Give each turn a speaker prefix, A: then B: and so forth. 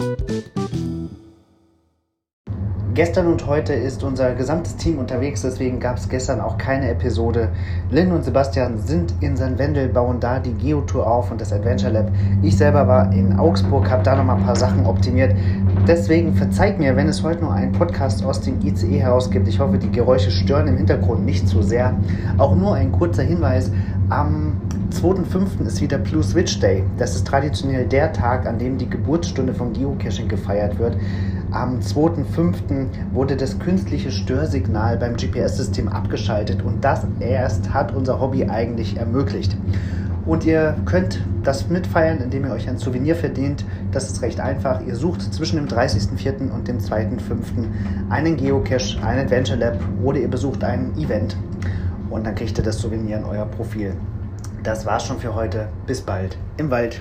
A: Thank you. Gestern und heute ist unser gesamtes Team unterwegs, deswegen gab es gestern auch keine Episode. Lynn und Sebastian sind in St. Wendel, bauen da die Geotour auf und das Adventure Lab. Ich selber war in Augsburg, habe da nochmal ein paar Sachen optimiert. Deswegen verzeiht mir, wenn es heute nur einen Podcast aus dem ICE herausgibt. Ich hoffe, die Geräusche stören im Hintergrund nicht zu sehr. Auch nur ein kurzer Hinweis. Am 2.5. ist wieder Blue Switch Day. Das ist traditionell der Tag, an dem die Geburtsstunde von Geocaching gefeiert wird. Am 2.5. wurde das künstliche Störsignal beim GPS-System abgeschaltet und das erst hat unser Hobby eigentlich ermöglicht. Und ihr könnt das mitfeiern, indem ihr euch ein Souvenir verdient. Das ist recht einfach. Ihr sucht zwischen dem 30.04. und dem 2.05. einen Geocache, ein Adventure Lab oder ihr besucht ein Event und dann kriegt ihr das Souvenir in euer Profil. Das war's schon für heute. Bis bald im Wald.